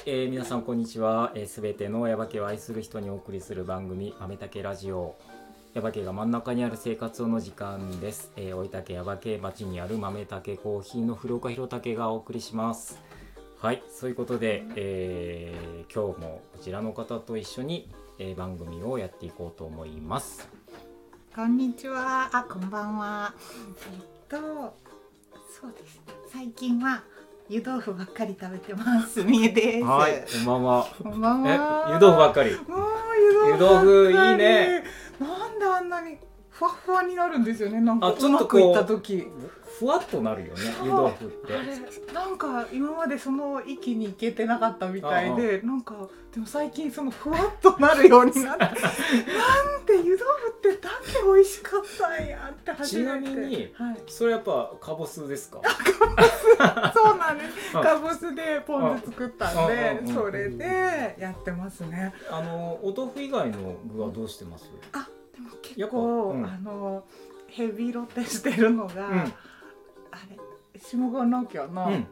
い、えー皆さんこんにちは。す、べ、てのヤバ家を愛する人にお送りする番組豆竹ラジオ。ヤバ家が真ん中にある生活の時間です。えー、大分県ヤバ家町にある豆竹コーヒーの古岡弘武がお送りします。はい、そういうことで、えー今日もこちらの方と一緒に、えー番組をやっていこうと思います。こんにちは。あ、こんばんは。えっと、そうです。最近は湯豆腐ばっかり食べてます。みえです。はい、こんばんは。こんばんえは。、湯豆腐ばっかり。もう湯豆腐ばっかり。湯豆腐いいね。なんであんなにふわふわになるんですよね。なんかううまくいった時。ふわっとなるよね、湯豆腐って。あれなんか今までその域に行けてなかったみたいでなんかでも最近そのふわっとなるようになってなんで湯豆腐ってだけ美味しかったんやって初めてちなみにはい、それやっぱカボスですか？そうなんです うんかぼすでポン酢作ったんうんでそれでやってますねあのお豆腐以外の具はどうしてます？あ構、うん。あのヘビロテしてるのが、うん。あれ下郷農協の、うん、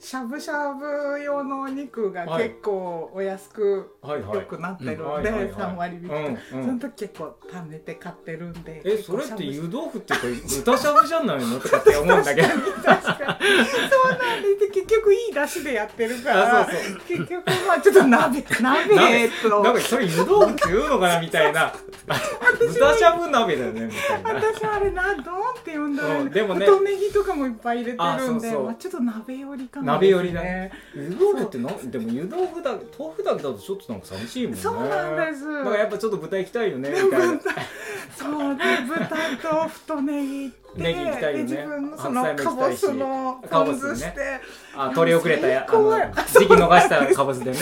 しゃぶしゃぶ用のお肉がはい。結構お安くはいはい。よ。くなってるんで、うん。はいはいはい。3割引き。と、うんうん。その時結構貯めて買ってるんでえ、それって湯豆腐っていうか豚しゃぶじゃないのとかって思うんだけど。確かにそうなんで結局いい出汁でやってるからあそうそう。結局まあちょっと鍋 鍋と。なんかそれ湯豆腐って言うのかなみたいな。豚しゃぶ鍋だよねみたいな。私あれなどんって呼んだら、うんでもね。太ネギとかもいっぱい入れてあるんでまあ、ちょっと鍋寄りかな、鍋寄りだね。湯豆腐ってなんでも湯豆腐だ豆腐だけだとちょっとなんか寂しいもんね。そうなんです。だからやっぱちょっと豚行きたいよねみたいな。そうで豚と太ネギってネギ行きたいよね。で自分のその白菜かぼも行きたいしすのポン酢して、あ、取り遅れたや、あの時期逃したカボスでね。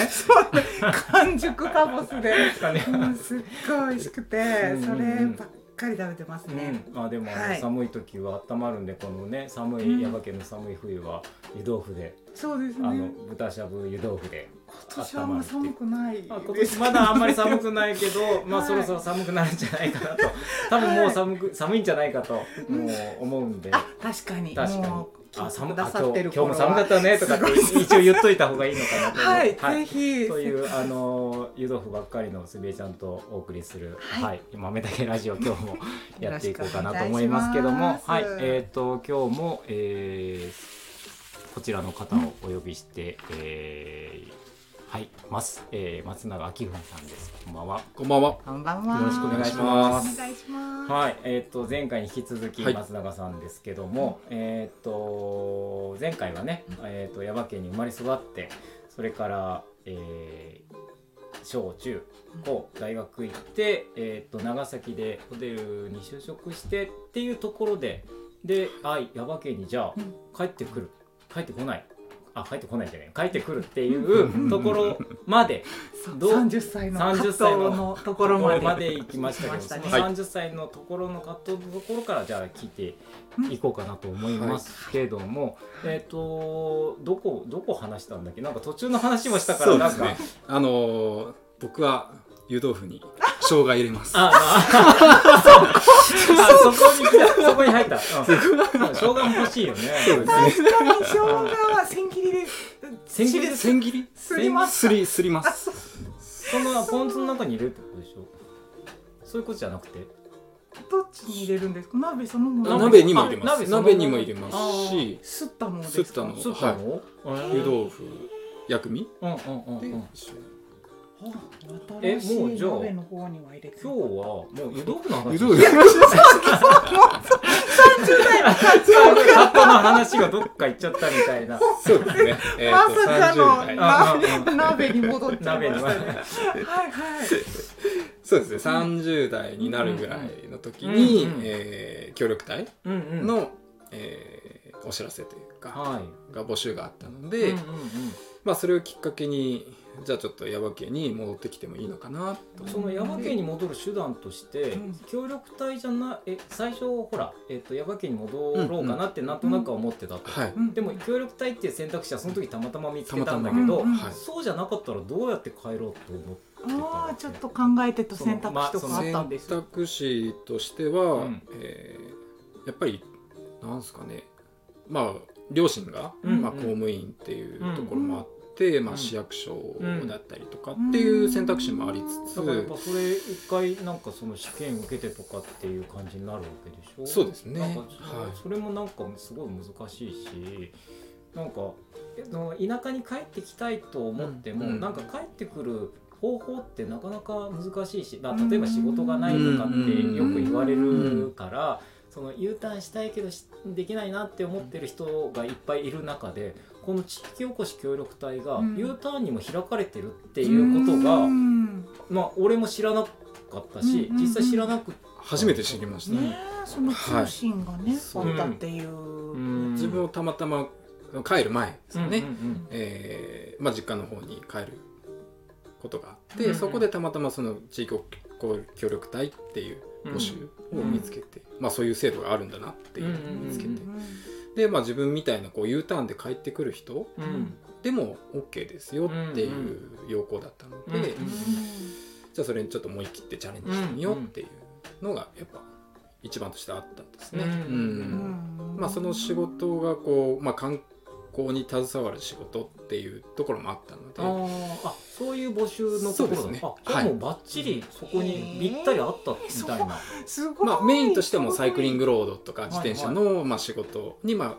完熟かぼすで、ねう。ん、すっごい美味しくてう。んそればっかり食べてますね、うん、あでも、はい。寒い時は温まるんでこのね寒うん。い耶馬県の寒い冬は湯豆腐で、そうですあのね豚しゃぶ湯豆腐で今年はあんま寒くない。あ今年まだあんまり寒くないけど、まあはいそろそろ寒くなるんじゃないかなと。多分もう寒く、寒いんじゃないかともう思うんで。あ確かに。確かにあ寒くださってる今日も寒かったねとかって一応言っといた方がいいのかなと思う。はい、ぜひ。というあの湯豆腐ばっかりのすびえちゃんとお送りするはい。はい、豆だけラジオ今日もやっていこうかなと思いますけども。はい。いえっ、と今日も、えーこちらの方をお呼びして、えーはいます、えー松永明文さんです。こんばんは。こんばんは。こんばんは。よろしくお願いします。お願いします。はい、えっ、と前回に引き続きはい。松永さんですけども、えっ、と前回はね、えっ、と耶馬県に生まれ育って、それから、えー小中高大学行って、えっ、と長崎でホテルに就職してっていうところで、で、はい耶馬県にじゃあうん。帰ってくる、帰ってこない。あ帰ってこないんじゃない？帰ってくるっていうところまで。そう。どう？30歳の30葛藤歳ののところまで。行きましたけど、たね30歳のところの葛藤のところからじゃあ聞いていこうかなと思いますけども、えっ、とどこどこ話したんだっけ？なんか途中の話もしたからなんか、ね。あのー、僕は湯豆腐に生姜入れます。ああ。あそこにそこに入った、うん、生姜も欲しいよね。確かに。生姜は千切りで千切り？で千切り？すり？ますすりすります。そのポン酢の中に入れるってことでしょ？そういうことじゃなくて？どっちに入れるんですか？鍋そのもの。鍋にも入れます。あ鍋にも入れますし、すったのですか？すったの。スーパーの、湯豆腐薬味？うんうんうん。え新しいもうじゃあ鍋の方には入れて今日はもう湯豆腐の話湯豆腐。過去の話がどっか行っちゃったみたいなそうですね。えまっとさかの30代。あ鍋鍋に戻っちゃいましたね鍋にはいはいそうですね。30代になるぐらいの時にえー協力隊のえーお知らせというかはいが募集があったのうんでうん、まあそれをきっかけにじゃあちょっと耶馬家に戻ってきてもいいのかなと。うんその耶馬県に戻る手段として、うん。協力隊じゃなえ最初ほら、えっと耶馬県に戻ろうかなってなんとなくは思ってたと、はい。うん。でも協力隊っていう選択肢はその時たまたま見つけたんだけど、はい。そうじゃなかったらどうやって帰ろうと思ってたああちょっと考えてた選択肢とかあったんです選択肢としては、うん。えーやっぱりなんですかね。まあ両親が、うん。まあ、公務員っていうところもあって、まあ、うん。市役所だったりとかっていう選択肢もありつつ、だからやっぱそれ一回なんかその試験受けてとかっていう感じになるわけでしょ？そうですね。はい。それもなんかすごい難しいしなんか田舎に帰ってきたいと思っても、うんうんなんか帰ってくる方法ってなかなか難しいし、まあ例えば仕事がないとかってよく言われるから。その U ターンしたいけどしできないなって思ってる人がいっぱいいる中でこの地域おこし協力隊がうん。U ターンにも開かれてるっていうことが、うん。まあ俺も知らなかったし、うんうんうん。実際知らなく初めて知りました、ねえその通信がね、はい。あったっていう、ん。自分をたまたま帰る前ですね、うんうんえーまあ、実家の方に帰ることがあって、うんうん。そこでたまたまその地域協力隊っていううん募集を見つけて、まあ、そういう制度があるんだなっていうのを見つけて、うんで、まあ、自分みたいなこう U ターンで帰ってくる人でも OK ですよっていう要項だったので、うんうんじゃあそれにちょっと思い切ってチャレンジしてみようっていうのがやっぱ一番としてあったんですね。まあ、その仕事がこう、まあ、観光に携わる仕事っていうところもあったのあでーあそういう募集のところね。あじゃあもうバッチリそこにぴったりあったみたいな、すごい、まあ、メインとしてもサイクリンググロードとか自転車のまあ仕事に、まあ、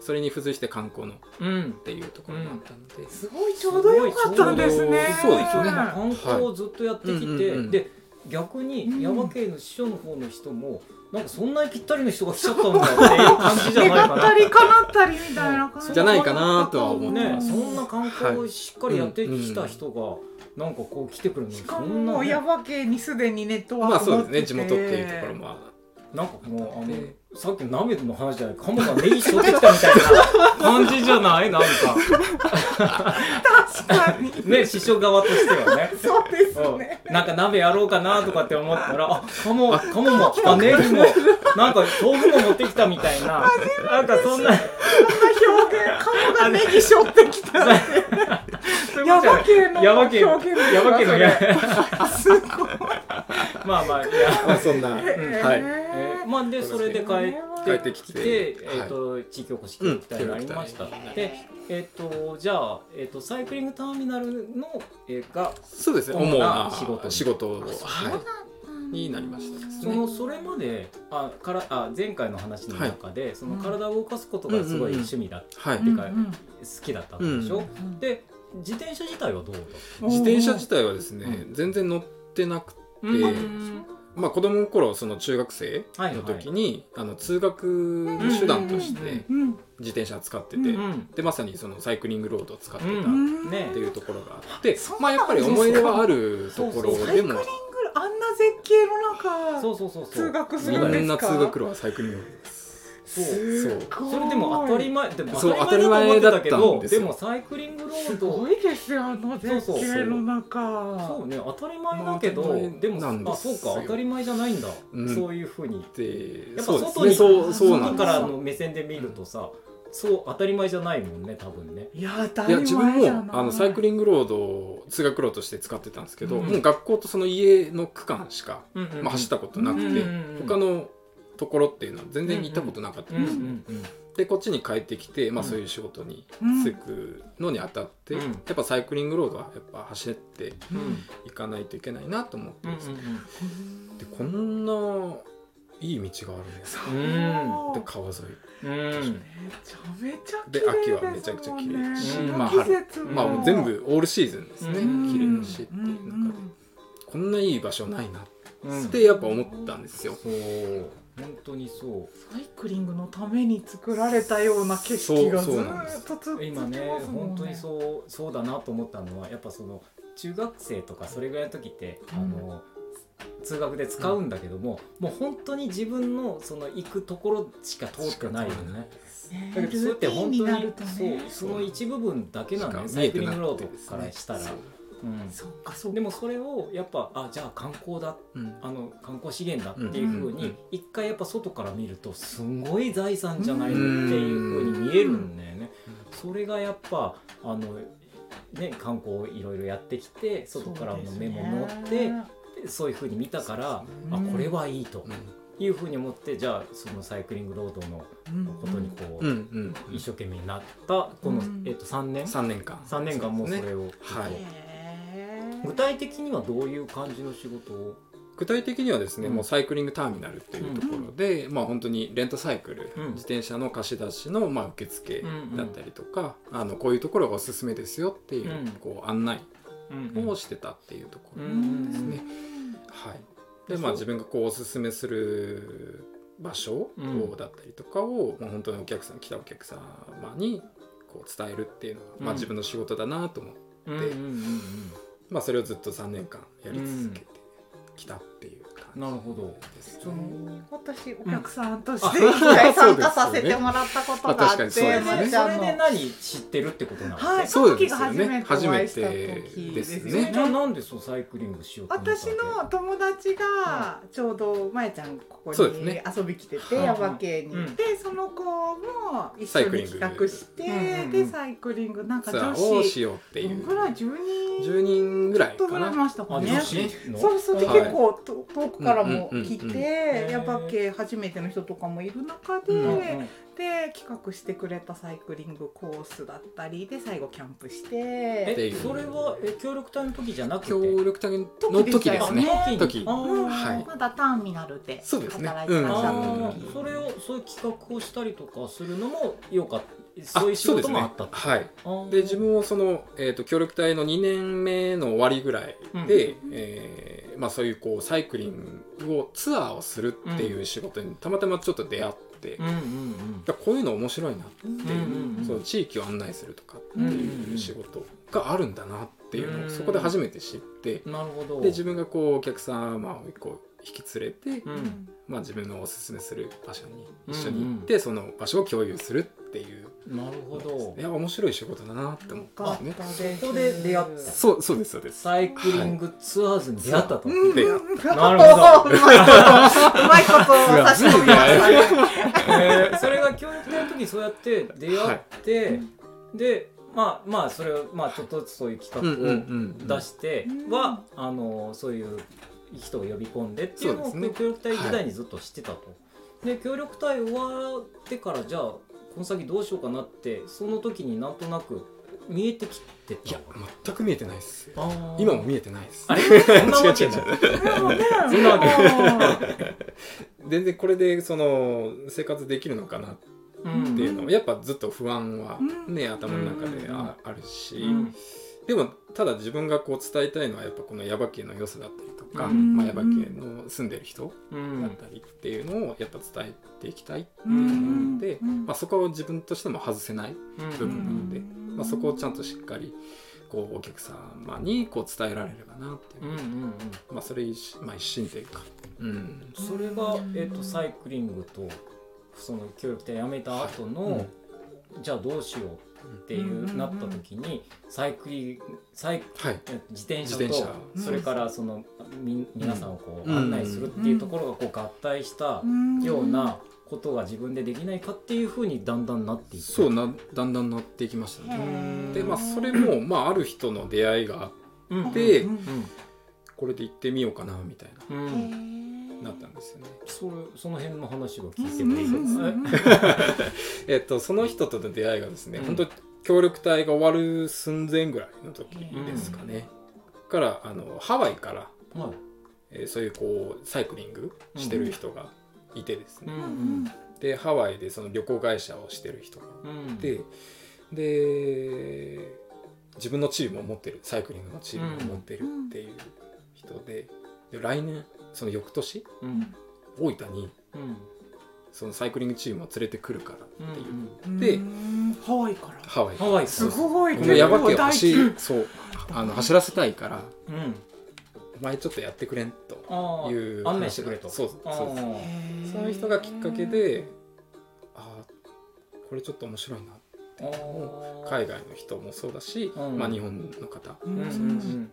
それに付随して観光のっうん。ていうところもあったので、すごいちょうどよかったんですね。そうですよね。まあ観光をずっとやってきて、で逆にうん。耶馬渓の師匠の方の人もなんかそんなにぴったりの人が来ちゃったんだっていう感じじゃないかな。願ったり叶ったりみたいな感じ。じゃないかなとは思ってね。そんな観光をしっかりやってきた人が、なんかこう来てくるのにしかそんな、もね、耶馬渓にすでにネットワまあーク持ってて。そうですね。地元っていうところもあなんかもうあのでさっきの鍋の話じゃないカモがネギしょってきたみたいな感じじゃない？なんか。確かに。ね師匠側としてはね。そうですうんね。なんか鍋やろうかなとかって思ったらあカモカモもあネギもなんか豆腐も持ってきたみたいな。なんかそんな表現顔がネギしょってきた。そういう耶ことじゃない。馬渓の耶馬渓表現です耶馬渓のや すごい。まあまあいや。まあそんな、はい。えー。まあでそれで帰って帰ってきて。えー、と地域おこし協力隊になりました、でえっ、とじゃあ、えー、とサイクリングターミナルの、えーがそうですね。主な仕事仕事を、はい、になりました。ですそねのそれまであからあ前回の話の中で、その体を動かすことがすごい趣味だ、はい、てか好きだったんでしょ、うん。で自転車自体はどうだっ自転車自体はですね、う全然乗ってなくて、たうん。まあ、子供の頃その中学生の時に、あの通学の手段としてうん自転車使ってて、うんうん。でまさにそのサイクリングロードを使ってたうっん。ね。ていうところがあって、そうまあ、やっぱり思い出はあるところそうサイクリングでもあんな絶景の中そうそうそうそう。通学すみるんですか？んな通学路はサイクリング。ロードです。そう。すそれでも当たり前でもそう当たり前だと思ってたけどでもサイクリングロすード。ごいですよあの絶景の中。そうね当たり前だけど、でもなんですよ。あそうか当たり前じゃないんだ、うん。そういうふうに。でやっぱ外に外からの目線で見るとさそう当たり前じゃないもんね多分ね。いや当たり自分も前じゃない。あのサイクリングロードを通学路として使ってたんですけど、うんもう学校とその家の区間しか、うんうんうん。まあ、走ったことなくて、うんうんうん。他のところっていうのは全然行ったことなかったうんんです、でこっちに帰ってきて、まあ、うん。そういう仕事にうん。就くのにあたって、うん。やっぱサイクリングロードはやっぱ走っていかないといけないなと思ってうんですね、でこんないい道があるんですで川沿い。うん。めちゃめちゃ綺で麗秋はめちゃくちゃ綺麗。だし、うん。まあ、季春。節まあもう全部オールシーズンですね、うん。綺麗だしっていう中で、こんないい場所ないなうん。ってやっぱ思ったんですよ、そう本当にそサイクリングのために作られたような景色がずっと続う今ねますもん本当にそうそうだなと思ったのはやっぱその中学生とかそれぐらいの時って、あの通学で使うんだけども、もう本当に自分のその行くところしか通ってないよね。ねだけどそれって本当にねそうその一部分だけなのね。サイクリングロードからしたら、そううん。そうかそうか。でもそれをやっぱあじゃあ観光だうん。あの観光資源だっていうふうにうん一回やっぱ外から見るとすごい財産じゃないのっていうふうに見えるんだよね。それがやっぱあのね観光いろいろやってきて外からの目も持ってそう,、いうふうに見たから、うんあこれはいいとうんいうふうに思ってじゃあそのサイクリングロードのことにこう、一生懸命なったこの、うんえっと3年？3年間。3年間もうそね。れを、はい 具体的にはどういう感じの仕事を？具体的にはですね、うん。もうサイクリングターミナルっていうところで、まあ本当にレンタサイクル、うん。自転車の貸し出しのまあ受付うんうん。だったりとか、あのこういうところがおすすめですよっていう,、うん。こう案内うんをしてたっていうところうんですね。はい、でまあ自分がこうおすすめする場所だったりとかを、まあ、本当にお客さん来たお客様にこう伝えるっていうのが、まあ、うん。自分の仕事だなと思って、うんうんうんまあ、それをずっと3年間やり続けてきたっていう。な感るほど。じですその私お客さんとしてうん一回参加あさせてもらったことがあって、そうんのそれで何知ってるってことなんですね、はい、その時がですよね。初めてお会いした時ですよ初めてですね。ね。じゃあなんでそうサイクリングしようと思ったわけ私の友達がちょうどまえちゃんここに遊び来ててはい耶馬渓にいて、その子も一緒に企画して、でサイクリングなんか女ーをし子ようっていう。ぐらい？10人10人ぐらいかな。ちょっとぐらいいましたかね。あ女。子の？そうそうではい。結構と遠くからも来うんうんうんうん。て耶馬渓初めての人とかもいる中で、うんうんで企画してくれたサイクリングコースだったりで最後キャンプして。えそれはえ協力隊の時じゃなくて？協力隊の時ですね。あ時。あー。うん。はい。まだターミナルでそうですね。働いてらっしゃあったー。時、それをそういう企画をしたりとかするのもよかった。あそういう仕事もあったってはい。で自分もその、えー、と協力隊の2年目の終わりぐらいで、えーまあ、そういうこうサイクリングをツアーをするっていう仕事にたまたまちょっと出会って、うんこういうの面白いなっていう、うんうんうんその地域を案内するとかってうんいう仕事があるんだなっていうのうんをそこで初めて知ってうんなるほど。で自分がこうお客様をこう引き連れて、うん。まあ、自分のおすすめする場所にうん一緒に行って、その場所を共有するっていう。なるほど。いや面白い仕事だなって思ってますね。そこで出会った。そうそうですそうです。サイクリングツアーズに出会ったと、うん。でななるほど。うまいこと差し込みましたね。えーそれが教育隊の時にそうやって出会って、でまあまあそれをまあちょっとずつそういう企画をん出してうん。は、あのそういう人を呼び込んでっていうのを協力隊時代にずっと知ってたと。で協力隊終わってからじゃあこの先どうしようかなってその時になんとなく見えてきてたいや全く見えてないです。今も見えてないです。あれ？そんなわけ？ない。そんなわけ全然これでその生活できるのかなっうんていうのはやっぱずっと不安はうん。ね頭の中であるし、うん。でもただ自分がこう伝えたいのはやっぱこの耶馬渓の良さだったりとか、うんまあ、耶馬渓の住んでる人うん。だったりっていうのをやっぱ伝えていきたいってういうのがあって、ん。まあ、そこを自分としても外せない部分なので、うん。まあ、そこをちゃんとしっかりこうお客様にこう伝えられればなっていう。う、んうんうん。まあ、それ一,、まあ、一心というか、うん、それが、えっとサイクリングとその協力隊辞めた後の、じゃあどうしようっていう、うんなった時にサイクリサイはい。え自転車と車。それからそのみ皆さんをこううん案内するっていうところがこう合体したようなことが自分でできないかっていうふうにだんだんなっていってそうなだんだんなっていきましたへね。ー。でまあそれも、まあ、ある人の出会いがあうん。でうん。これで行ってみようかなみたいななったんですよね。それその辺の話を聞いてもいいです。えっとその人との出会いがですね、うん。本当協力隊が終わる寸前ぐらいの時ですかね。からあのハワイから、はいえーそういうこうサイクリングしてる人がいてですね、うん。でハワイでその旅行会社をしてる人がうん。いて、で自分のチームを持ってるサイクリングのチームを持ってるっていう人でで来年その翌年うん大分にうんそのサイクリングチームを連れてくるからっていう、うんでうん。ハワイから。ハワイ。ハワイすごい。このヤバ系を大走規そうあの走らせたいからうん。お前ちょっとやってくれんという案内してくれと。そうそうあそう。ー。その人がきっかけでああこれちょっと面白いなあー。海外の人もそうだし、うん。まあ、日本の方うんうんうん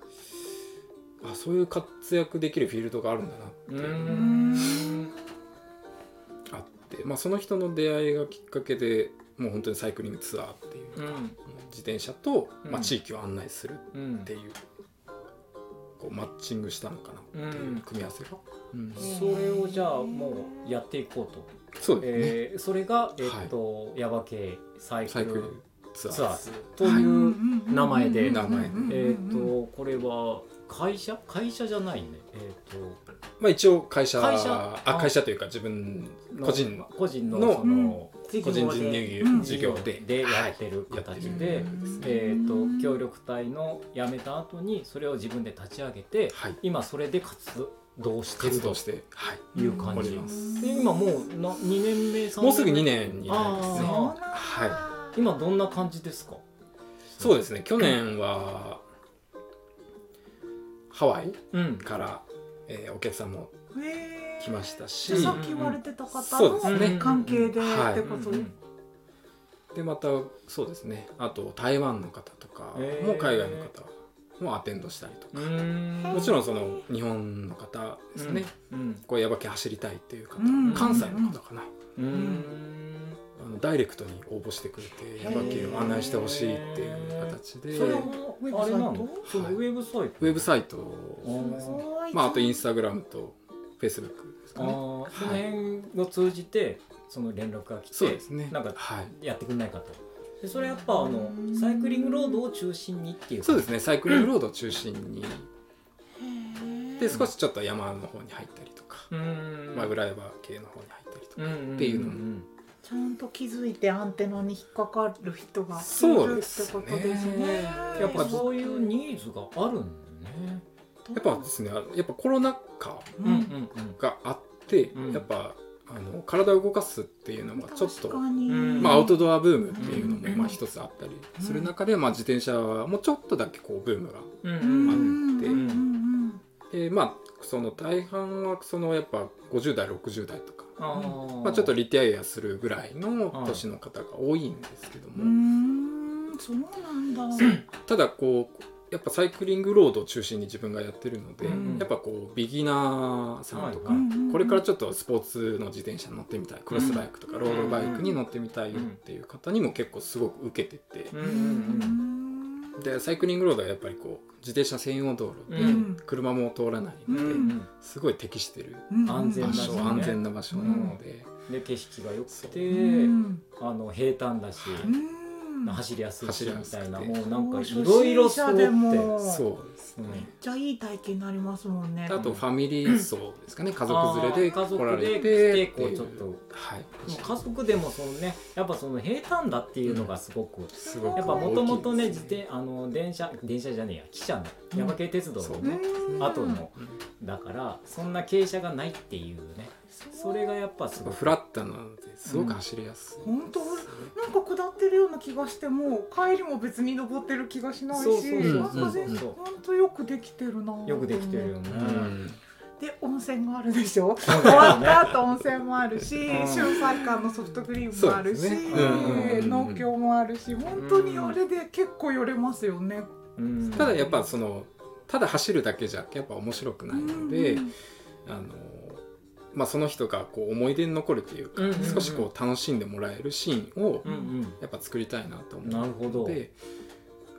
あそういう活躍できるフィールドがあるんだなって。うんういうのがん。あって、まあ、その人の出会いがきっかけでもう本当にサイクリングツアーっていう、うん。自転車と、まあ、うん。地域を案内するうんっていうこうマッチングしたのかなっていう組み合わせが、うん。それをじゃあもうやっていこうと、そうですね、えーそれが、えっとヤバ系サイクル。サイクルツアーという名前で、名前。でえっ、とこれは会社？会社じゃないね。えっ、まあ一応会社会社？ああ会社というか自分と個人の個人ののその、個人事業ででやってる形で、はいえー、と協力隊の辞めた後にそれを自分で立ち上げてはい。今それで活動してると活動して、はい、いう感じ。おります。で今もうな2年目3年目？もうすぐ2年になりますね。あは今どんな感じですか？そうですね。去年はハワイうん。から、えーお客さんも来ましたし。じゃあさっき言われてた方そうですね。の関係ではい。ってこと？ででまたそうですね。あと台湾の方とかも海外の方もアテンドしたりとか、ん。もちろんその日本の方ですね、うん。こうヤバ系走りたいっていう方、うん。関西の方かな、うん。あのダイレクトに応募してくれてヤバ系を案内してほしいっていう形で。それウはあれなのそのウェブサイト、ェブサイト。あまあ、あとインスタグラムとフェイスブックですかね。その辺を通じてその連絡が来てそうですね。なんかはい。やってくんないかと。でそれやっぱあのサイクリングロードを中心にっていう。そうですね。サイクリングロードを中心に。で少しちょっと山の方に入ったりとか、うん。まあ、裏山系の方に入ったりとか、うんっていうのもんちゃんと気づいてアンテナに引っかかる人がいるってそうですね。ことですね。やっぱそういうニーズがあるんだね。やっぱですねやっぱコロナ禍ううんんうん。があって、うん。やっぱあの体を動かすっていうのがちょっとまあ、アウトドアブームっていうのもうん。まあ一つあったりする中で、まあ、自転車もちょっとだけこうブームがうん。うんうんうんでうんうん。でまあその大半はそのやっぱ50代60代とまあ、ちょっとリタイアするぐらいの年の方が多いんですけども、うーんそうなんだ。ただこうやっぱサイクリングロードを中心に自分がやってるので、うん。やっぱこうビギナーさんとか、はい。はいこれからちょっとスポーツの自転車乗ってみたいクロスバイクとかロードバイクに乗ってみたいよっていう方にも結構すごく受けてて。うんううんんでサイクリングロードはやっぱりこう自転車専用道路でうん。車も通らないうんのでうん。すごい適してるうん。安全場所、ね。安全な場所なので、で景色が良くてうん。あの平坦だしうん走りやすいし走りやすくて。みたいなもうなんかい初ろいろ心者でも。そうですね、めっちゃいい体験になりますもんね。あとファミリー層ですかね。家族連れで来られて。てこうちょっと。はい。家族でもそのねやっぱその平坦だっていうのがすごく、すごくやっぱもともとね。自転あの電車電車じゃねえや汽車のうん。山系鉄道のね、うん後のうん。だからそんな傾斜がないっていうねそれがやっぱすごくフラットなのですごく走りやすい、本当なんか下ってるような気がしても帰りも別に登ってる気がしないし本当よくできてるなよくできてるよね、うん。で温泉があるでしょ？終わった後温泉もあるしん。春菜館のソフトクリームもあるし、ねうんうんうん。農協もあるし本当にあれで結構寄れますよね。うん。ただやっぱそのただ走るだけじゃやっぱ面白くないので、うん。あのまあ、その人がこう思い出に残るというか、うんうんうん。少しこう楽しんでもらえるシーンをうんうん。やっぱ作りたいなと思うなるほど。ので、まあ、思い出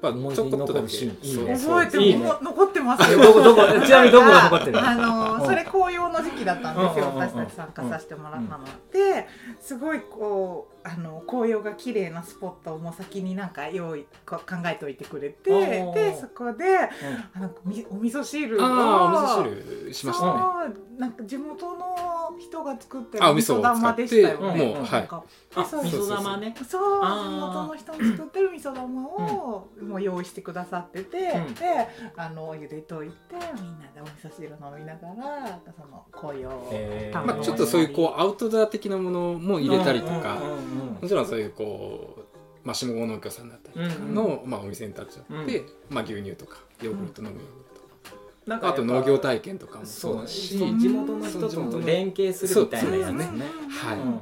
にちょこっとだけ覚えてもいいね。残ってますよ。どこどこちなみにどこが残ってるの？あうん。のそれ紅葉の時期だったんですよ、私たち参加させてもらったの。は。ですごいこうあの紅葉が綺麗なスポットをもう先になんか用意こう考えておいてくれてでそこであのみお味噌汁をああお味噌汁しましたなんか地元の人が作ってる味噌を玉でしたよね。もうはい。なんか。あそう味噌玉ね。そう地元の人の作ってる味噌玉をもう用意してくださってて、うん。であの茹でといてみんなでお味噌汁飲みながらその紅葉をまあ、ちょっとそういうこうアウトドア的なものも入れたりとか、もちろんそういうこう、まあ、下郷農協さんだったりとかの、まあ、お店に立っちゃって、まあ、牛乳とかヨーグルト飲むヨーグルト、なんかあと農業体験とかもそうだし。地元の人とも連携するみたいなやつね。はい。うん。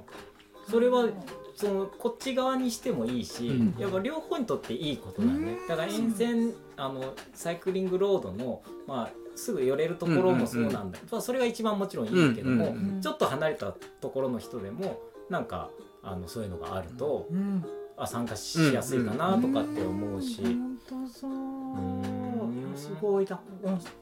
それはそのこっち側にしてもいいし、うん。やっぱ両方にとっていいことだね、だから沿線あのサイクリングロードの、まあ、すぐ寄れるところもそうなんだ。けど、それが一番もちろんいいけども、うんうんうんちょっと離れたところの人でもなんかあのそういうのがあると、うん。あ参加しやすいかなとかって思うし、本当そう。うんすごいだ、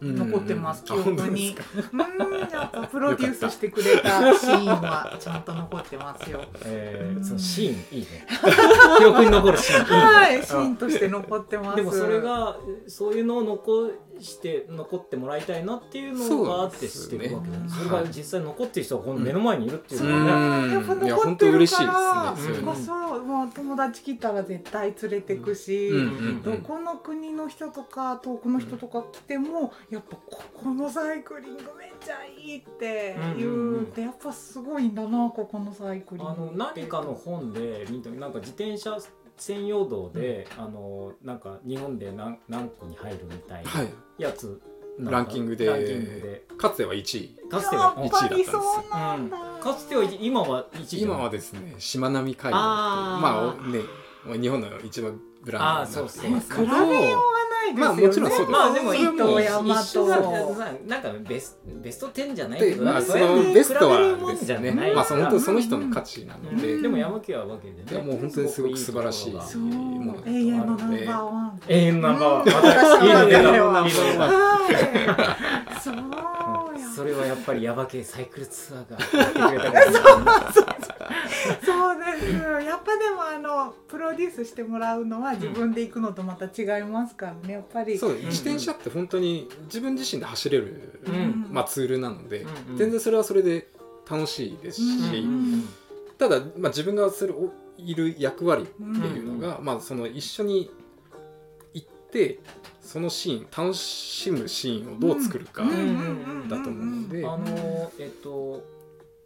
うん残ってます、記あ本当憶に。うん、やっぱプロデュースしてくれたシーンはちゃんと残ってますよ。えー、うんそのシーンいいね 記憶に残るシーンはい、シーンとして残ってます。でもそれがそういうのを残して残ってもらいたいなっていうのがあってしてるわけですね。それが実際残ってる人がこの目の前にいるっていううのが。ね、やっぱ残ってる当嬉しいから、ですね。そういうのこそもう友達来たら絶対連れてくし、うんうんどこの国の人とか遠くの人とか来てもやっぱここのサイクリングめっちゃいいって言うってやっぱすごいんだなここのサイクリングあの何かの本で見たなんか自転車専用道で、あのなんか日本で何何個に入るみたいなはい。やつ、なんかランキングでランキングで。かつては1位。かつてはやっぱりそうなんだ、かつては今は1位じゃない。今はですねしまなみ海道っていうあー。まあね日本の一番ブランドになってあーそうます比べようがないですよね。まあもちろんそうです。まあでも伊藤山一緒だとなんかベスベスト10じゃないけど、でまあそのベストはですんじゃないねまあその本当にその人の価値なので、うん。でも山木はわけでね。いやもう本当にすごく素晴らしいもの永遠のナンバーワン。永遠のナンバーワン。いいの出た永遠のナンバーいいの出たはい。そうやそれはやっぱりヤバ系サイクルツアーがそうです。やっぱでもあのプロデュースしてもらうのは自分で行くのとまた違いますからねやっぱり。そう自転車って本当に自分自身で走れる、うん。まあ、ツールなので、うん。うん。全然それはそれで楽しいですし、うん。ただ、まあ、自分がするおいる役割っていうのが、まあ、その一緒に行ってそのシーン楽しむシーンをどう作るかうん。うん。だと思うので、あのえっと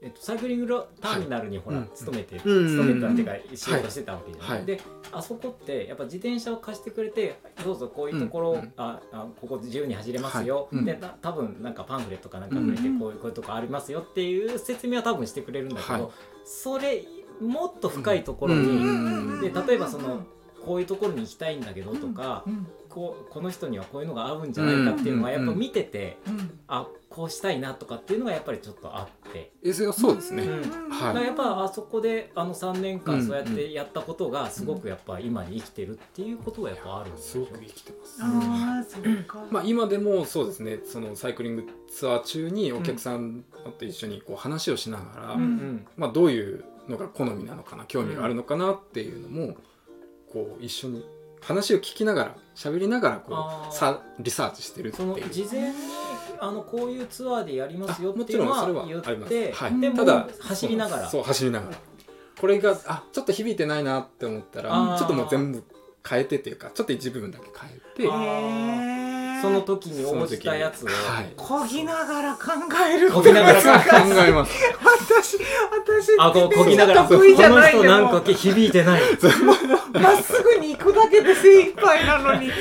えっと、サイクリングターミナルにほら、うん勤めて、うん。勤めたっていうか仕事してたわけじゃない、はい。であそこってやっぱ自転車を貸してくれてどうぞこういうところ、うああここ自由に走れますよ、でな多分なんかパンフレットかなんかくれて、うん。こういうこういうとこありますよっていう説明は多分してくれるんだけど、はい。それもっと深いところに、うん。で例えばそのこういうところに行きたいんだけどとか、うんこうこの人にはこういうのが合うんじゃないかっていうのはやっぱ見てて、うん。あこうしたいなとかっていうのがやっぱりちょっとあって。えそれはそうですね、うん。はい。だからやっぱあそこであの3年うん。間そうやってやったことがすごくやっぱ今に生きてるっていうことはやっぱあるんですすよごく生きてます、ああそうか。まあ、今でもそうですね。そのサイクリングツアー中にお客さんと一緒にこう話をしながら、うんうん。まあ、どういうのが好みなのかな興味があるのかなっていうのもこう一緒に話を聞きながら喋りながらこうさリサーチしてるってそのいう事前にあのこういうツアーでやりますよっていうのちろんそれはは言あります。って、はい。ただ走りながら。そうそう走りながら。これがあちょっと響いてないなって思ったあらー。ちょっともう全部変えてっていうかちょっと一部分だけ変えてその時に応じたやつを、はい。こぎながら考える。こぎながら考考えます。私私あこうこぎながら。こ得意じゃの人なんか響いてない まっすぐに行くだけで精一杯なのに考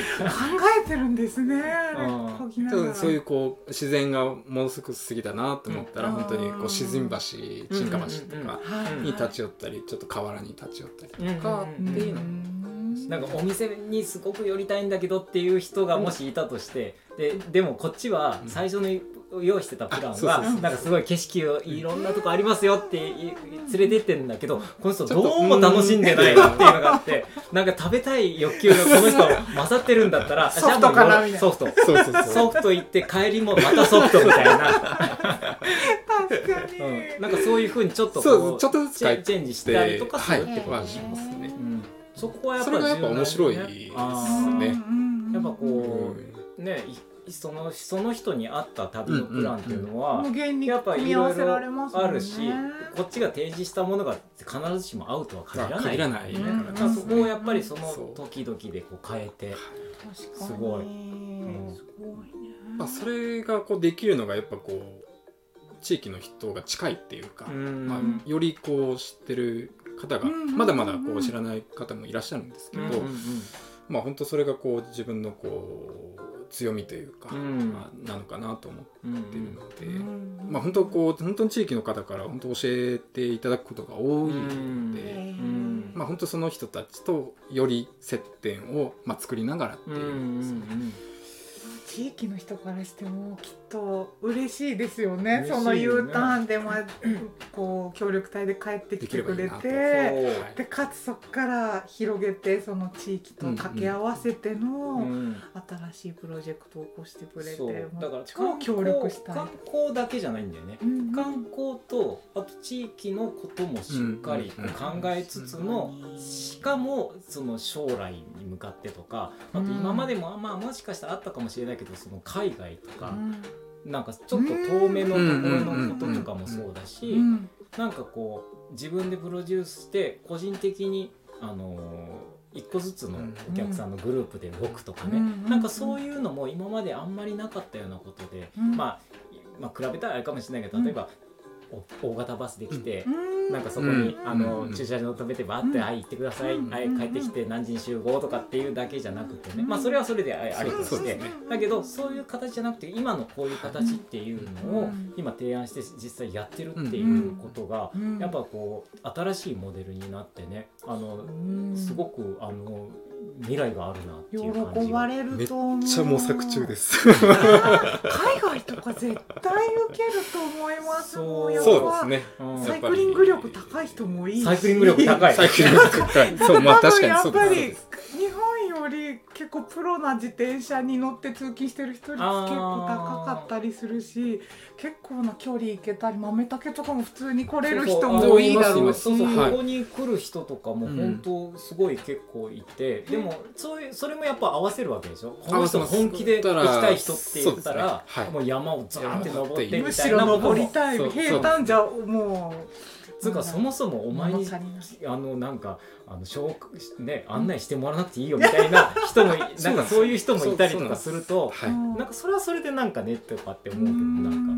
えてるんですね。そういうこう自然がものすごく過ぎたなと思ったら、うん。本当にこう静橋沈下橋とかはい。に立ち寄ったりちょっと河原に立ち寄ったりとかっていうのなんかお店にすごく寄りたいんだけどっていう人がもしいたとしてででもこっちは最初に用意してたプランあそうはなんかすごい景色をいろんなとこありますよってい連れてってんだけどこの人どうも楽しんでないなっていうのがあってなんか食べたい欲求がこの人勝ってるんだったら ソフトかなみたいな。ソフト。ソフト行って帰りもまたソフトみたいな、確かに、うん、なんかそういうふうにちょっとこうちょっとずつチェンジしたりとかするってことはねしますね。うん。そこはやっぱそれがやっぱ面白いですね。やっぱうこうねいそのその人に合った旅のプランっていうのは、無限にやっぱいろい組み合わせられろますもんね。あるし、こっちが提示したものが必ずしも合うとは限らない。限らないねうん。だからそこをやっぱりその時々でこう変えて、すごいんすごい。ねまあ、それがこうできるのがやっぱこう地域の人が近いっていうか、うん。まあ、よりこう知ってる方がうんまだまだこう知らない方もいらっしゃるんですけど、うんうん。まあ本当それがこう自分のこう強みというか、うん。まあ、なのかなと思ってるので、うん。まあ本当こう本当に地域の方から本当教えていただくことが多いので、うん。まあ本当その人たちとより接点をまあ作りながらってう。ん。ういう、ん。地域の人からしてもきっと嬉しいですよね。ね。その U ターンで、まあ、こう協力隊で帰ってきてくれて。でかつそこから広げてその地域と掛け合わせてのうん。新しいプロジェクトを起こしてくれてそう。もだからう超協力したい。観光だけじゃないんだよね。うん観光とあと地域のこともしっかり考えつつのしかもその将来に向かってとかあと今までもまあもしかしたらあったかもしれないけどその海外とかなんかちょっと遠目のところのこととかもそうだしうんなんかこう自分でプロデュースして個人的にあのー一個ずつのお客さんのグループで動くとかね、うんなんかそういうのも今まであんまりなかったようなことで、うん。まあ、まあ比べたらあれかもしれないけど例えば、お大型バスで来て、うんなんかそこに、うん。あのうん駐車場止めてバーって「うん。はい行ってください、うん。はい帰ってきて何時に集合」とかっていうだけじゃなくてね、うん。まあそれはそれであありとして、そうですね。だけどそういう形じゃなくて今のこういう形っていうのをうん。今提案して実際やってるっていうことが、うん。やっぱこう新しいモデルになってねあのうん。すごくあの未来があるなっていう感じが。喜ばれめっると思う。ちゃ模索中です。海外とか絶対受けると思いますそう。ですね。うん。サイクリング力高い人もいいし。サイクリング力高い。サイクリング高い。そうまあ確かにそう多分やっぱりですり結構プロな自転車に乗って通勤してる人率結構高かったりするし結構な距離行けたり豆竹とかも普通に来れる人も多いだろうし。そうそう、はい。ここに来る人とかも本当すごい結構いて、でもそういうそれもやっぱ合わせるわけでしょ？この人本気で行きたい人って言ったら、ね。はい。もう山をザーンって登ってみたいな。むしろ登りたい。平坦じゃもうつうかそもそもお前にあのなんかあの紹介ね案内してもらわなくていいよみたいな人もい なんかそういう人もいたりとかするとはい。うん。なんかそれはそれでなんかねとかって思うけどなんか。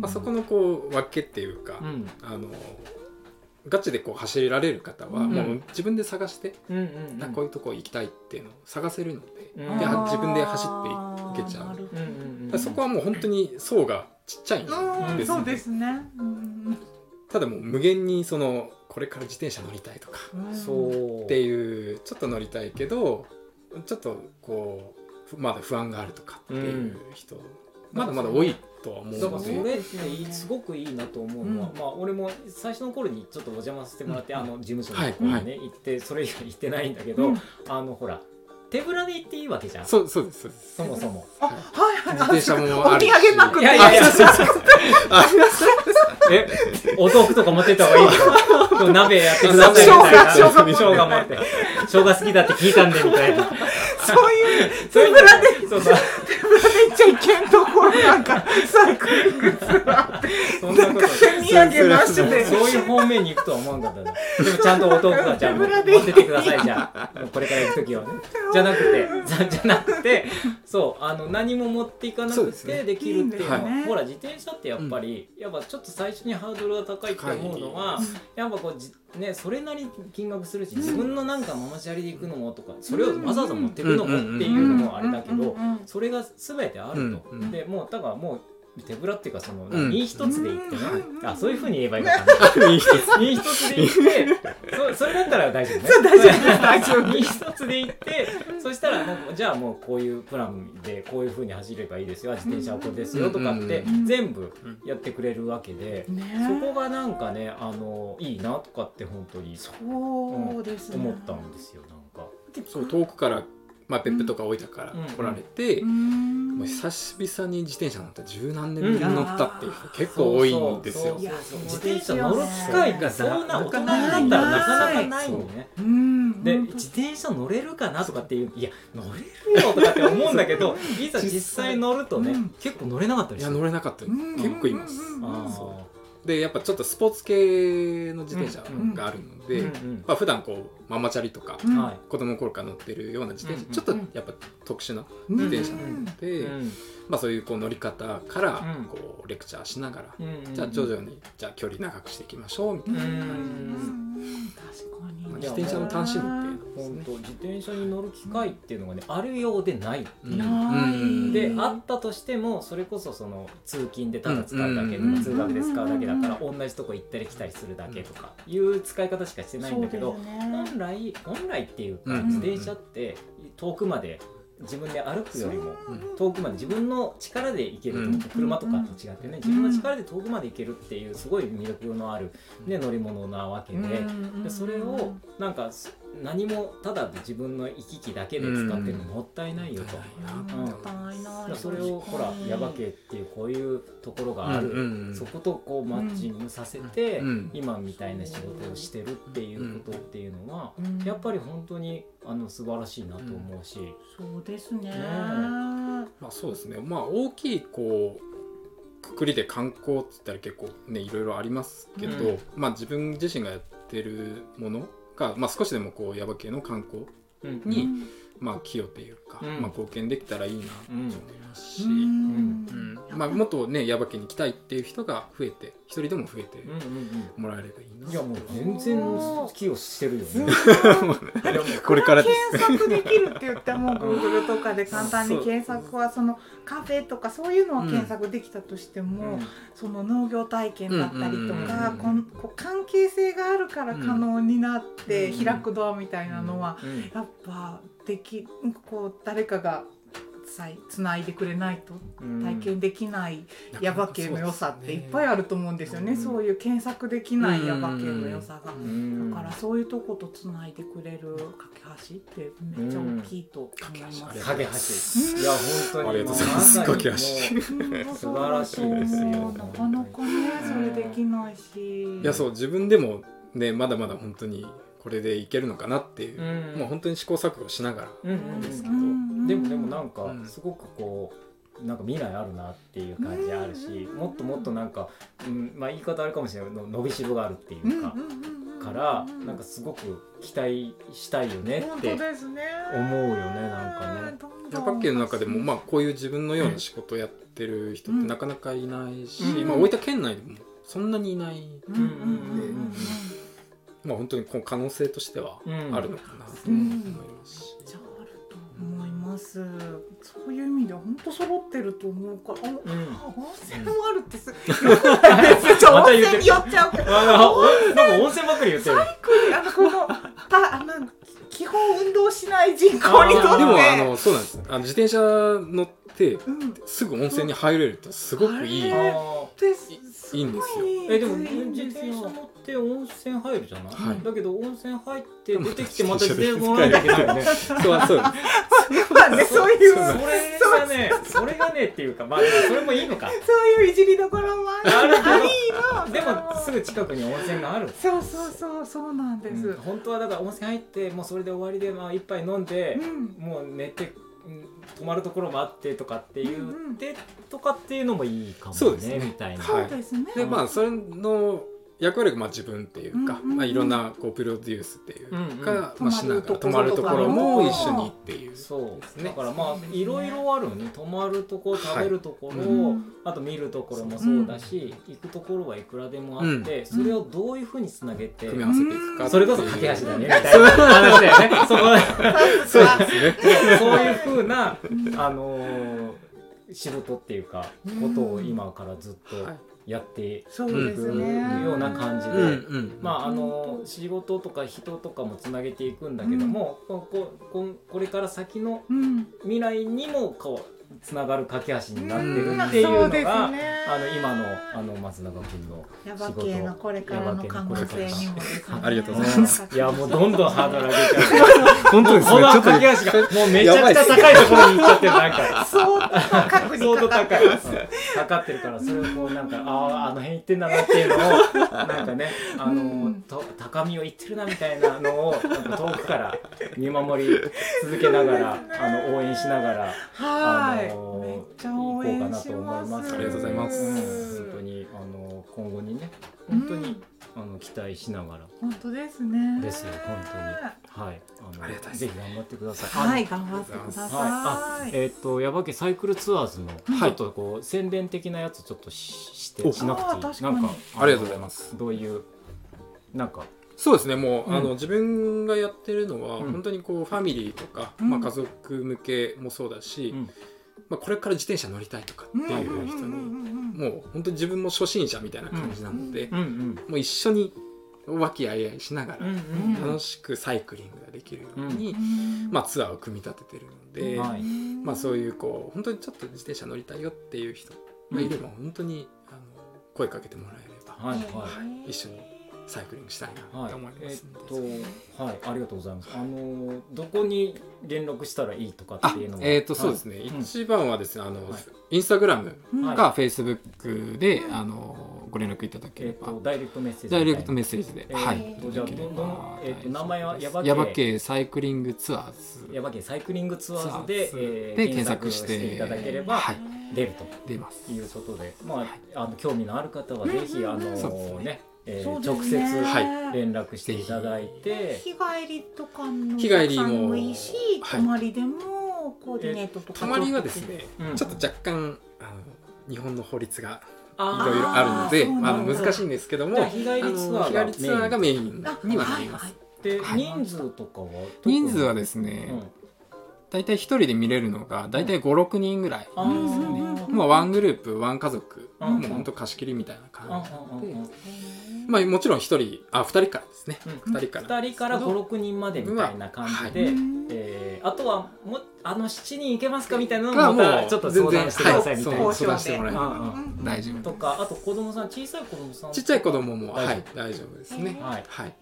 まあそこのこう分けっていうかうん。あのガチでこう走られる方はうん。もう自分で探してうんうこういうとこ行きたいっていうのを探せるのでうん。で自分で走っていけちゃう。そこはもう本当に層がちっちゃいんですよ。そうですね。うんただもう無限にそのこれから自転車乗りたいとかうん。そうっていうちょっと乗りたいけどちょっとこうふまだ不安があるとかっていう人、まだまだ多いとは思うので。それっていいすごくいいなと思うのは、うん。まあ俺も最初の頃にちょっとお邪魔させてもらって、あの事務所のところにね、行ってそれ以外行ってないんだけど、うん。あのほら手ぶらで行っていいわけじゃん。そうそうですそうです。そもそも。あはいはい。自転車もおあるし。土産なくて。いやいやいや。えお豆腐とか持ってった方がいいの？でも鍋やってくださいみたいな。生姜生姜持って。生姜好きだって聞いたんでみたいな。そういうそういうのそうそう。手ぶらで行っちゃいけんとこ ろなんかそんなこと手土産なしで。そういう方面に行くとは思わんかったなでもちゃんとお豆腐はじゃあ持ってってくださいじゃあ。これから行く時はね。じゃなくてじゃなくてそうあの何も持っていかなくてできるっていうのはほら自転車ってやっぱり、やっぱちょっと最初にハードルが高いって思うのは、やっぱこうじねそれなりに金額するし自分のなんかママチャリで行くのもとかそれをわざわざ持っていくのもっていうのもあれだけど、それが全てあると、もうだからもう手ぶらっていうかそのうん。身一つで行ってあそういうふうに言えばいいのかな。いい人身一つで行ってそ それだったら大丈夫ね。そう大丈夫。です大丈夫身一つで行ってそしたらもうじゃあもうこういうプランでこういうふうに走ればいいですよ。自転車はこれですよとかってうん。全部やってくれるわけで、ね。そこがなんかねあのいいなとかって本当にそうですね。思ったんですよなんか。そう遠くから、まあ、ペップとか置いたからうん。来られて、うん。もう久々に自転車乗った十何年ぶりに乗ったっていう人結構多いんですよ。自転車乗る機会がそんな大人になったらなかなかないのね。う。ん。で自転車乗れるかなとかっていういや乗れるよとかって思うんだけど いざ実際乗るとね、うん。結構乗れなかったりする。いや乗れなかったうん。結構います。うんあでやっぱちょっとスポーツ系の自転車があるので、うん普段こうママチャリとかうん。はい。子供の頃から乗ってるような自転車、うんちょっとやっぱ特殊なうん自転車なうんので、うん。まあ、そういうこう乗り方からうん。こうレクチャーしながら、うんじゃあ徐々にじゃあ距離長くしていきましょうみたいな、うん。確かに。まあ、自転車の楽しみって本当自転車に乗る機会っていうのがねあるようでないう。んない。であったとしてもそれこそその通勤でただ使うだけとうんか通学で使うだけだから同じとこ行ったり来たりするだけとかいう使い方しかしてないんだけどね。本来本来っていうかうん自転車って遠くまで自分で歩くよりもう。ん遠くまで自分の力で行けると、うん。車とかと違ってね自分の力で遠くまで行けるっていうすごい魅力のある、ね、乗り物なわけで,、でそれをなんかす何もただで自分の行き来だけで使ってるのもったいないよと。もったいない。それをほら耶馬渓っていうこういうところがある、うん。うん。うんそことこうマッチングさせて、うん。今みたいな仕事をしてるっていうことっていうのは、うん。やっぱり本当にあの素晴らしいなと思うし、そうですね。ねまあそうですね。まあ大きいこうくくりで観光って言ったら結構ねいろいろありますけど、うん。まあ自分自身がやってるものが、まあ、少しでもこう耶馬渓の観光うん。に、まあ寄与というか、うん。まあ、貢献できたらいいなと思いますし、うん。うん まあ、もっとね耶馬渓に来たいっていう人が増えて一人でも増えてうんうんもらえればいいな、うんいやもう全然寄与してるよね。これから検索できるって言っても Google とかで簡単に検索はそのカフェとかそういうのは検索できたとしても、その農業体験だったりとうんうんうんうん。かこんこう関係性があるから可能になってうん開くドアみたいなのはうん。やっぱできこう誰かがさいつないでくれないとうん。体験できない耶馬渓の良さっていっぱいああると思うんですよね、うん。そういう検索できない耶馬渓の良さが。うん。だからそういうとことつないでくれる架け橋ってめっちゃ大きいと思います。うん。影橋いや本当に。ありがとうございます架け橋素晴らしいですよ。なかなかねそれできないし。いやそう自分でもねまだまだ本当にこれでいけるのかなっていう、うん。もう本当に試行錯誤しながら。うんうんうん。ですけど、でもでもなんかうん。すごくこうなんか未来あるなっていう感じあるし、もっともっとなんか、うん、まあ言い方あるかもしれないけど伸びしろがあるっていうか、からなんかすごく期待したいよね本って当ですね。思うよねなんかね。パッケの中でもまあこういう自分のような仕事をやってる人ってなかなかいないし、うん。まあ、大分県内でもそんなにいない、うんうんうんうんまあ本当にこの可能性としてはうんあるのかなとうん思いますし、じゃああると思います。そういう意味では本当揃ってると思うから。あうん温泉もあるってす。よくない温泉に寄っちゃうけど。なんか温泉ばっかり言ってる。あのこのた あの基本運動しない人口にとって。でもあのそうなんですあの自転車乗ってうん。すぐ温泉に入れるってすごくいい、あれ？あですいいんですよ。ーえでも自転車乗って温泉入るじゃない、はい。だけど温泉入って出てきてまた自転車乗らなきゃいけないよね。そうそう。まあねそういうそれがね、それがねっていうか、まあそれもいいのか。そういういじりどころもある。あるけど。あいいの。でもすぐ近くに温泉がある。そうそうそうそうなんです。うん。本当はだから温泉入ってもうそれで終わりでまあ一杯飲んで、うん。もう寝て、うん泊まるところもあってとかって言うんってとかっていうのもいいかもねそうですねみたいな。はいそうですね。でまあそれの役割がまあ自分っていうか、うんうんうん。まあ、いろんなこうプロデュースっていうか、うんうん。まあ、しながら泊泊まるところも一緒にっていうそう。ねだからまあいろいろあるね。泊まるところ食べるところ、うん。あと見るところもそうだし、行くところはいくらでもあって、それをどういうふうにつなげて、組み合わせていくかそれこそ駆け橋だねみたいなそ う話だよね。そこそうですね。そういうふうな、あのー仕事っていうかことを今からずっとはいやってそうですね。うんような感じでまああの仕事とか人とかもつなげていくんだけども、ここここれから先のうん。未来にもこうつながる架け橋になってるうんっていうのが、ねあの今のあの松永君のヤバ系のこれからの可能性にもですね。ありがとうございますいやもうどんどんハードル上げちゃう。本当ですねこのちょっと架け橋がもうめちゃくちゃ高いところに行っちゃってるなんか。相当高い、てます。かかってるからそれをこうなんかあああの辺行ってんだなっていうのをなんかねあの、うんと高みを行ってるなみたいなのをなんか遠くから見守り続けながら、ねあの応援しながらはい。あのめっちゃ応援し行こうかなと思いま。ます。すありがとうございます。うん、本当にあの今後にね本当に、うんあの期待しながら。本当ですね。ですよ本当に。はい。あのありがたいぜひ頑張ってください。はい、頑張ってください。はい、あえっ、と矢場家サイクルツアーズの、はいちょっとこう宣伝的なやつちょっとししておしなくていい。なんかありがとうございます。のどういうなんか。そうですねもう、うん。あの自分がやってるのは、うん。本当にこうファミリーとか、うん。まあ、家族向けもそうだし、うんまあ、これから自転車乗りたいとかっていう人に、もう本当に自分も初心者みたいな感じなので、もう一緒に和気あいあいしながら楽しくサイクリングができるように、うんまあ、ツアーを組み立ててるので、はい。まあ、そういうこう本当にちょっと自転車乗りたいよっていう人がいれば本当にあの声かけてもらえれば、一緒にサイクリングしたいなはい。と思い、まえすんで、っと、はい、ありがとうございます。あの、どこに連絡したらいいとかあっていうのは。えっ、とそうですね。ね、うん。一番はですねあの、はい。インスタグラムうんかフェイスブックで、あのご連絡いただければ、えっと、ダイレクトメッセージ。ダイレクトメッーセージで、えーはい。とじゃあ、どんどん、えっと、名前はヤバ系。系サイクリングツアーズ。ヤバ系サイクリングツアーズで、で検索していただければはい。出る出ます。ということで、まあ、あの興味のある方はぜひ、あのね、えー直接連絡していただいて。日帰りとかの日帰りもいいし、はい泊まりでもコーディネートとかたまりはですね、うん。ちょっと若干あの日本の法律がいあろいろあるのであの難しいんですけども日帰りツアーがあの日帰りツアーがメイン。あにはなります、はいで、はい。人数とかは？人数はでですね、うん大体一人で見れるのが大体56人ぐらい、あうん。ーうん。うん。まあ、ワングループワン家族、うん。もう本当貸し切りみたいなあ感じで、まあ、もちろん一人あ二人からですね、うん。二人から。2人から56人までみたいな感じで、はえーあとはもあの7人いけますかみたいなのがもまたちょっと相談してくださいみたいな、はい。そう相談してもらえればうん大丈夫とかあと子供さん小さい子供さんちっちゃい子供も大丈夫。はい大丈夫ですね、はい。はい、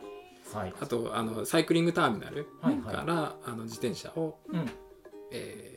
はい。あとあのサイクリングターミナルはいから、はあの自転車を、い、うん、えー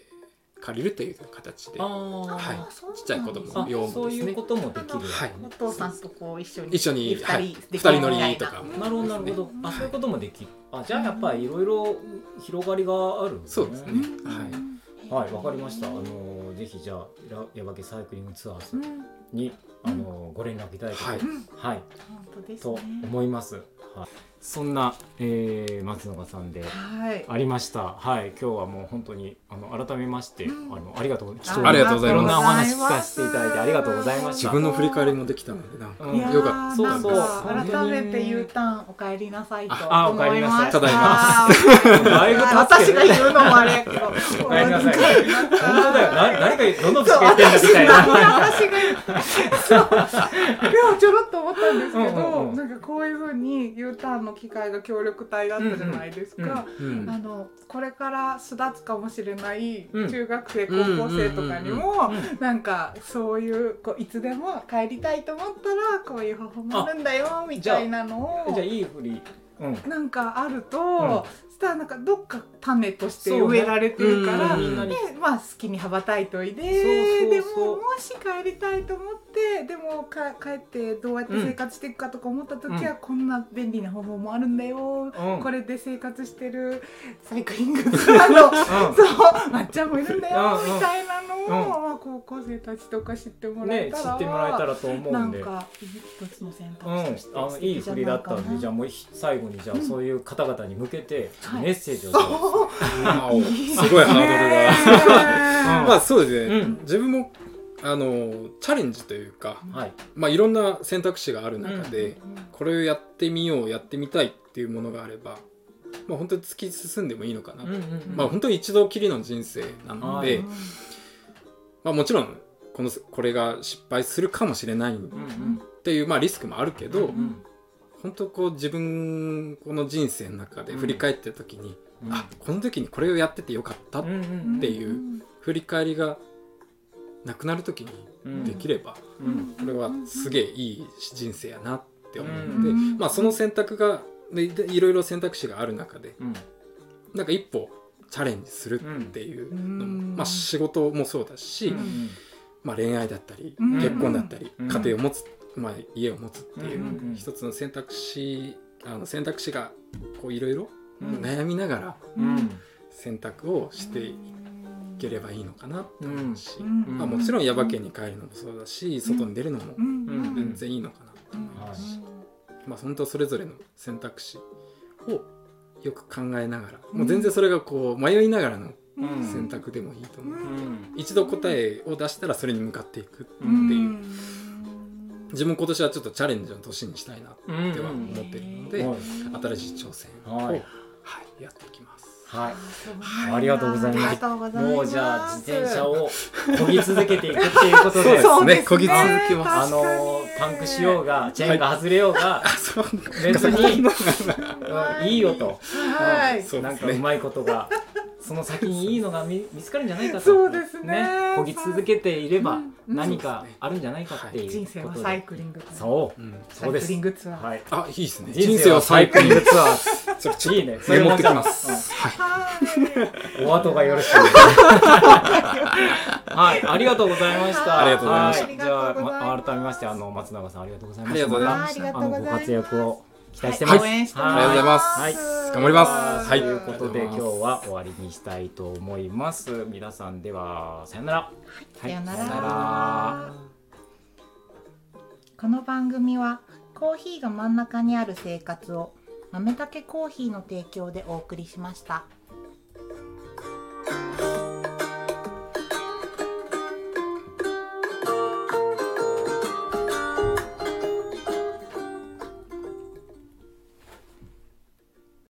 借りるという形で。あはーいちっちゃい子供あ用そうもですね。いうこともできる、はい。お父さんとこう一緒に一緒に二はい。人で二人乗りとか。もなるほどなるほどあそういうこともできる。あじゃあやっぱりいろいろ広がりがあるんそうですね。はい。はいわかりました。あのぜひじゃあラヤバケサイクリングツアーズうん。に、あのご連絡いただいてはいうん。はい。本当ですとね思います。はい、そんな、えー、松永さんではい。ありました。はい、今日はもう本当にあの改めまして、うん。あのありがとう貴ありがとうございます。ろんなお話聞かせていただいてありがとうございました。自分の振り返りもできたのでな。んかうん。いやーよかっそうそう。なんか改めて U ターンお帰りなさいとあお思帰りなさい。いましたただいま。だいぶ私が言うのもあれ。やけどお帰りなさい。なんか本当だよ。な誰かどの口そうが言ってんだみたいな。私が言う。そう。でもちょろっと思ったんですけど、うんうんうん。なんかこういうふうに U ターンの機会が協力隊だったじゃないですか、あのこれから巣立つかもしれないうん。中学生、高校生とかにも、なんかそういうこういつでも帰りたいと思ったらこういう方法もあるんだよみたいなのをじゃあいいふり。うん。なんかあると、ん。そしたらなんかどっか種として植えられてるから、うん。でまあ好きに羽ばたいといででももし帰りたいと思ってでもか帰ってどうやって生活していくかとか思った時は、うん。こんな便利な方法もあるんだよ、うん。これで生活してるサイクリングツアーのそうまっちゃんもいるんだよ、みたいなのを、うん。まあ、高校生たちとか知ってもらえね、たら、知ってもらえたらと思うんで。なんか一つの選うん、択肢としてあのいい振りだったんでじゃあもうひ最後にじゃあうん。そういう方々に向けてはい。メッセージをじゃあそうあおすごいハードルが。がまあそうですね、うん。自分もあのチャレンジというか、はい。まあ、いろんな選択肢がある中で、うん。これをやってみようやってみたいっていうものがあれば、まあ、本当に突き進んでもいいのかなと、うんうんまあ本当に一度きりの人生なので、はい。まあ、もちろんこのこれが失敗するかもしれないっうんうん。ていう、まあ、リスクもあるけど、うん。本当こう自分この人生の中で振り返ってる時に、うん。あこの時にこれをやっててよかった、っていう振り返りがなくなる時にうん。できれば、うん。これはすげえいい人生やなって思うので、うん。まあ、その選択がいろいろ選択肢がある中でうん。なんか一歩チャレンジするっていうのも、うん。まあ、仕事もそうだし、うんまあ、恋愛だったり、うん。結婚だったり、うん。家庭を持つ、まあ、家を持つっていう、一つの選択肢あの選択肢がこういろいろうん悩みながらうん。選択をしていければいいのかなって思うし、うん。まあ、もちろん耶馬県に帰るのもそうだし外に出るのもうん。うん。全然いいのかなと思うし、まあ、本当それぞれの選択肢をよく考えながら、もう全然それがこう迷いながらのうん。選択でもいいと思う、うん。一度答えを出したらそれに向かっていくっていう、うん。自分今年はちょっとチャレンジの年にしたいなっては思ってるので、はい新しい挑戦を、ははいいやっていきます。はい。ありがとうございます。もうじゃあ自転車を漕ぎ続けていくっていうことで。そうですね。漕ぎ続けます。あのパンクしようがチェーンが外れようが、そう別に、うんいいよと、はい。そうなんかうまいことがその先にいいのが見 見つかるんじゃないかと。そうですね。漕ぎ続けていれば何かあるんじゃないかっていう人生はサイクリングそう。う。んサイクリングツアー。はいあいいですね。人生はサイクリングツアー。それちょっいいねとメモってきます。はい。お後がよろしく。はい、ありがとうございました。ありがとうございました。はじゃあ、ま、改めまして、あの松永さん、ありがとうございました。ありがとうございました。あのご活躍を期待してます。応援してありがとうございますはい。頑張りますはいということで、今日は終わりにしたいと思います。皆さんでは、さよなら。さよならさよなら。この番組はコーヒーが真ん中にある生活を豆たけコーヒーの提供でお送りしました。